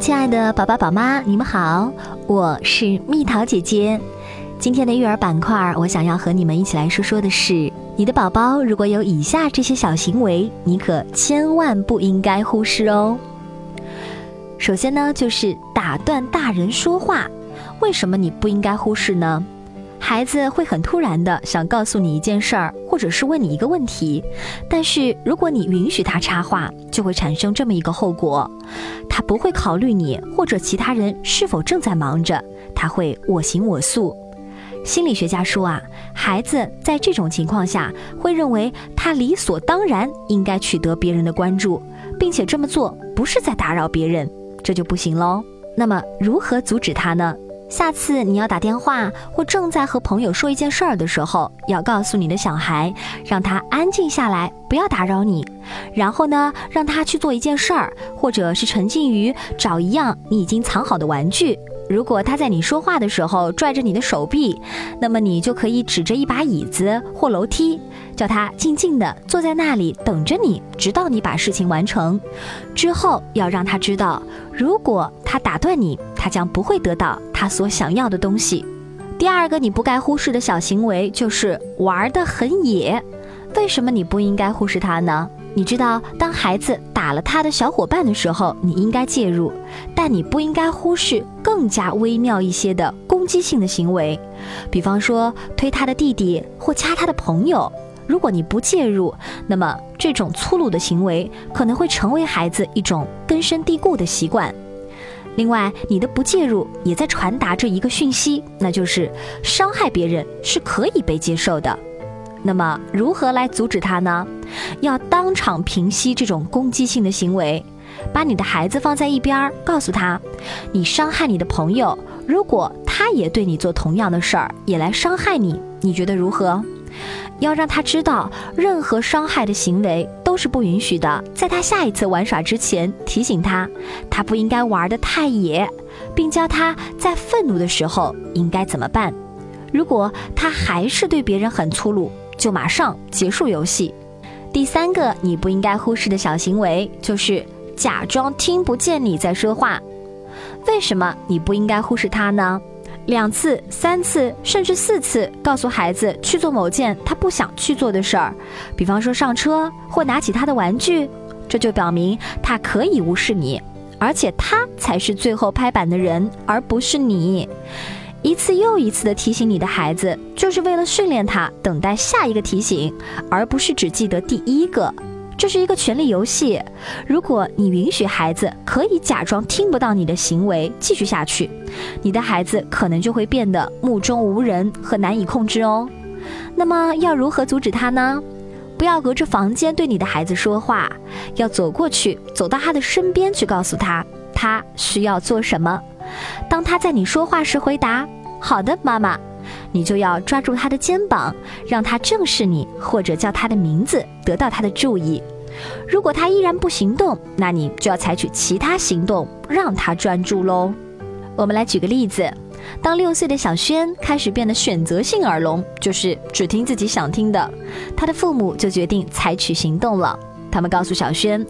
亲爱的宝宝宝妈，你们好，我是蜜桃姐姐。今天的育儿板块，我想要和你们一起来说说的是，你的宝宝如果有以下这些小行为，你可千万不应该忽视哦。首先呢，就是打断大人说话，为什么你不应该忽视呢？孩子会很突然的想告诉你一件事儿，或者是问你一个问题，但是如果你允许他插话，就会产生这么一个后果：他不会考虑你或者其他人是否正在忙着，他会我行我素。心理学家说啊，孩子在这种情况下会认为他理所当然应该取得别人的关注，并且这么做不是在打扰别人，这就不行喽。那么如何阻止他呢？下次你要打电话或正在和朋友说一件事儿的时候，要告诉你的小孩，让他安静下来，不要打扰你。然后呢，让他去做一件事儿，或者是沉浸于找一样你已经藏好的玩具。如果他在你说话的时候拽着你的手臂，那么你就可以指着一把椅子或楼梯，叫他静静地坐在那里等着你，直到你把事情完成。之后要让他知道，如果他打断你，他将不会得到他所想要的东西。第二个你不该忽视的小行为就是玩得很野。为什么你不应该忽视他呢？你知道，当孩子打了他的小伙伴的时候，你应该介入，但你不应该忽视更加微妙一些的攻击性的行为，比方说推他的弟弟或掐他的朋友。如果你不介入，那么这种粗鲁的行为可能会成为孩子一种根深蒂固的习惯。另外，你的不介入也在传达着一个讯息，那就是伤害别人是可以被接受的。那么，如何来阻止他呢？要当场平息这种攻击性的行为，把你的孩子放在一边，告诉他，你伤害你的朋友，如果他也对你做同样的事儿，也来伤害你，你觉得如何？要让他知道，任何伤害的行为都是不允许的。在他下一次玩耍之前，提醒他，他不应该玩得太野，并教他在愤怒的时候应该怎么办。如果他还是对别人很粗鲁，就马上结束游戏。第三个你不应该忽视的小行为就是假装听不见你在说话。为什么你不应该忽视他呢？两次、三次，甚至四次，告诉孩子去做某件他不想去做的事儿，比方说上车或拿起他的玩具，这就表明他可以无视你，而且他才是最后拍板的人，而不是你。一次又一次的提醒你的孩子，就是为了训练他等待下一个提醒，而不是只记得第一个。这是一个权力游戏。如果你允许孩子可以假装听不到你的行为继续下去，你的孩子可能就会变得目中无人和难以控制哦。那么要如何阻止他呢？不要隔着房间对你的孩子说话，要走过去，走到他的身边去告诉他他需要做什么。当他在你说话时回答“好的，妈妈”，你就要抓住他的肩膀，让他正视你，或者叫他的名字，得到他的注意。如果他依然不行动，那你就要采取其他行动，让他专注喽。我们来举个例子：当六岁的小轩开始变得选择性耳聋，就是只听自己想听的，他的父母就决定采取行动了。他们告诉小轩，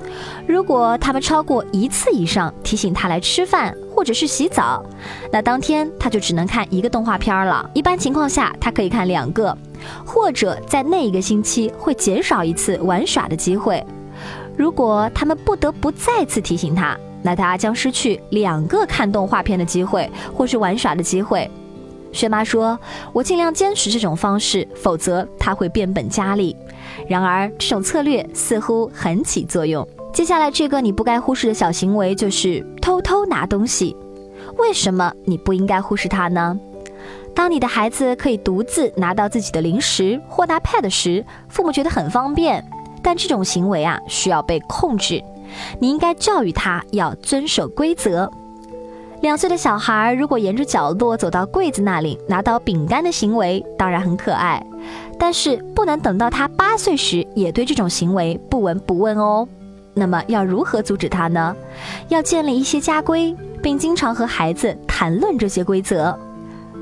如果他们超过一次以上提醒他来吃饭或者是洗澡，那当天他就只能看一个动画片了。一般情况下，他可以看两个，或者在那一个星期会减少一次玩耍的机会。如果他们不得不再次提醒他，那他将失去两个看动画片的机会或是玩耍的机会。薛妈说：“我尽量坚持这种方式，否则他会变本加厉。”然而，这种策略似乎很起作用。接下来，这个你不该忽视的小行为就是偷偷拿东西。为什么你不应该忽视它呢？当你的孩子可以独自拿到自己的零食或拿 pad 时，父母觉得很方便。但这种行为啊，需要被控制。你应该教育他要遵守规则。两岁的小孩如果沿着角落走到柜子那里拿到饼干的行为，当然很可爱。但是不能等到他八岁时也对这种行为不闻不问哦。那么要如何阻止他呢？要建立一些家规，并经常和孩子谈论这些规则。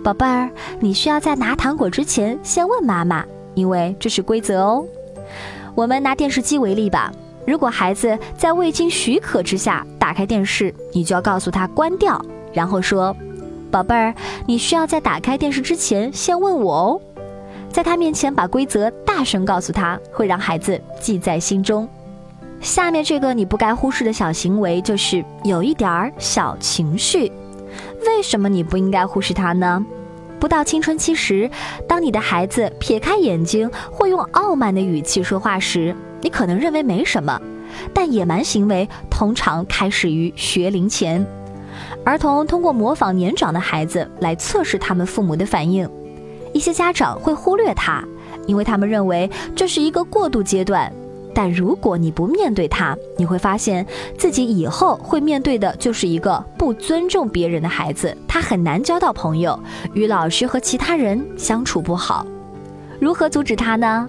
宝贝儿，你需要在拿糖果之前先问妈妈，因为这是规则哦。我们拿电视机为例吧。如果孩子在未经许可之下打开电视，你就要告诉他关掉，然后说：“宝贝儿，你需要在打开电视之前先问我哦。”在他面前把规则大声告诉他，会让孩子记在心中。下面这个你不该忽视的小行为，就是有一点儿小情绪。为什么你不应该忽视他呢？不到青春期时，当你的孩子撇开眼睛或用傲慢的语气说话时，你可能认为没什么。但野蛮行为通常开始于学龄前。儿童通过模仿年长的孩子来测试他们父母的反应。一些家长会忽略他，因为他们认为这是一个过渡阶段。但如果你不面对他，你会发现自己以后会面对的就是一个不尊重别人的孩子。他很难交到朋友，与老师和其他人相处不好。如何阻止他呢？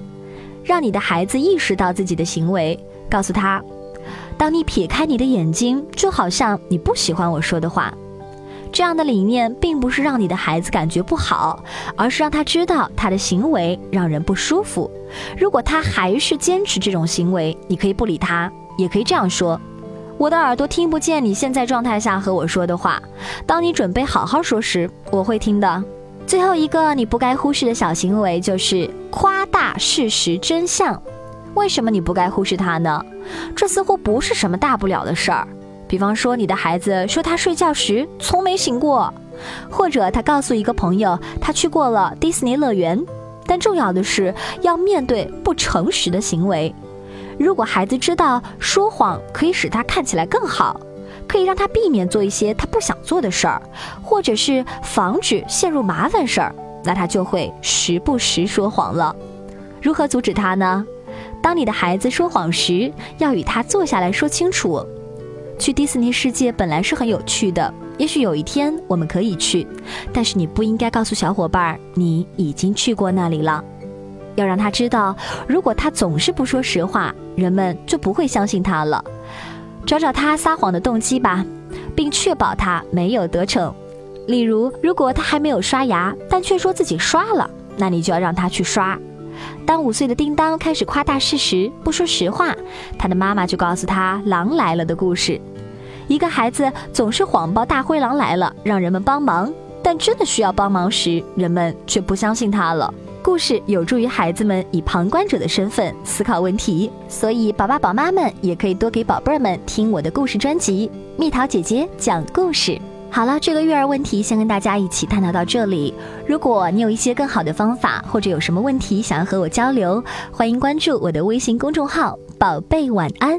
让你的孩子意识到自己的行为，告诉他：当你撇开你的眼睛，就好像你不喜欢我说的话。这样的理念并不是让你的孩子感觉不好，而是让他知道他的行为让人不舒服。如果他还是坚持这种行为，你可以不理他，也可以这样说：“我的耳朵听不见你现在状态下和我说的话。当你准备好好说时，我会听的。”最后一个你不该忽视的小行为就是夸大事实真相。为什么你不该忽视他呢？这似乎不是什么大不了的事儿。比方说，你的孩子说他睡觉时从没醒过，或者他告诉一个朋友他去过了迪士尼乐园。但重要的是要面对不诚实的行为。如果孩子知道说谎可以使他看起来更好，可以让他避免做一些他不想做的事儿，或者是防止陷入麻烦事儿，那他就会时不时说谎了。如何阻止他呢？当你的孩子说谎时，要与他坐下来说清楚。去迪士尼世界本来是很有趣的，也许有一天我们可以去，但是你不应该告诉小伙伴你已经去过那里了。要让他知道，如果他总是不说实话，人们就不会相信他了。找找他撒谎的动机吧，并确保他没有得逞。例如，如果他还没有刷牙，但却说自己刷了，那你就要让他去刷。当五岁的叮当开始夸大事实、不说实话，他的妈妈就告诉他狼来了的故事。一个孩子总是谎报大灰狼来了，让人们帮忙，但真的需要帮忙时，人们却不相信他了。故事有助于孩子们以旁观者的身份思考问题，所以宝爸宝妈们也可以多给宝贝儿们听我的故事专辑《蜜桃姐姐讲故事》。好了，这个育儿问题先跟大家一起探讨到这里。如果你有一些更好的方法，或者有什么问题想要和我交流，欢迎关注我的微信公众号“宝贝晚安”。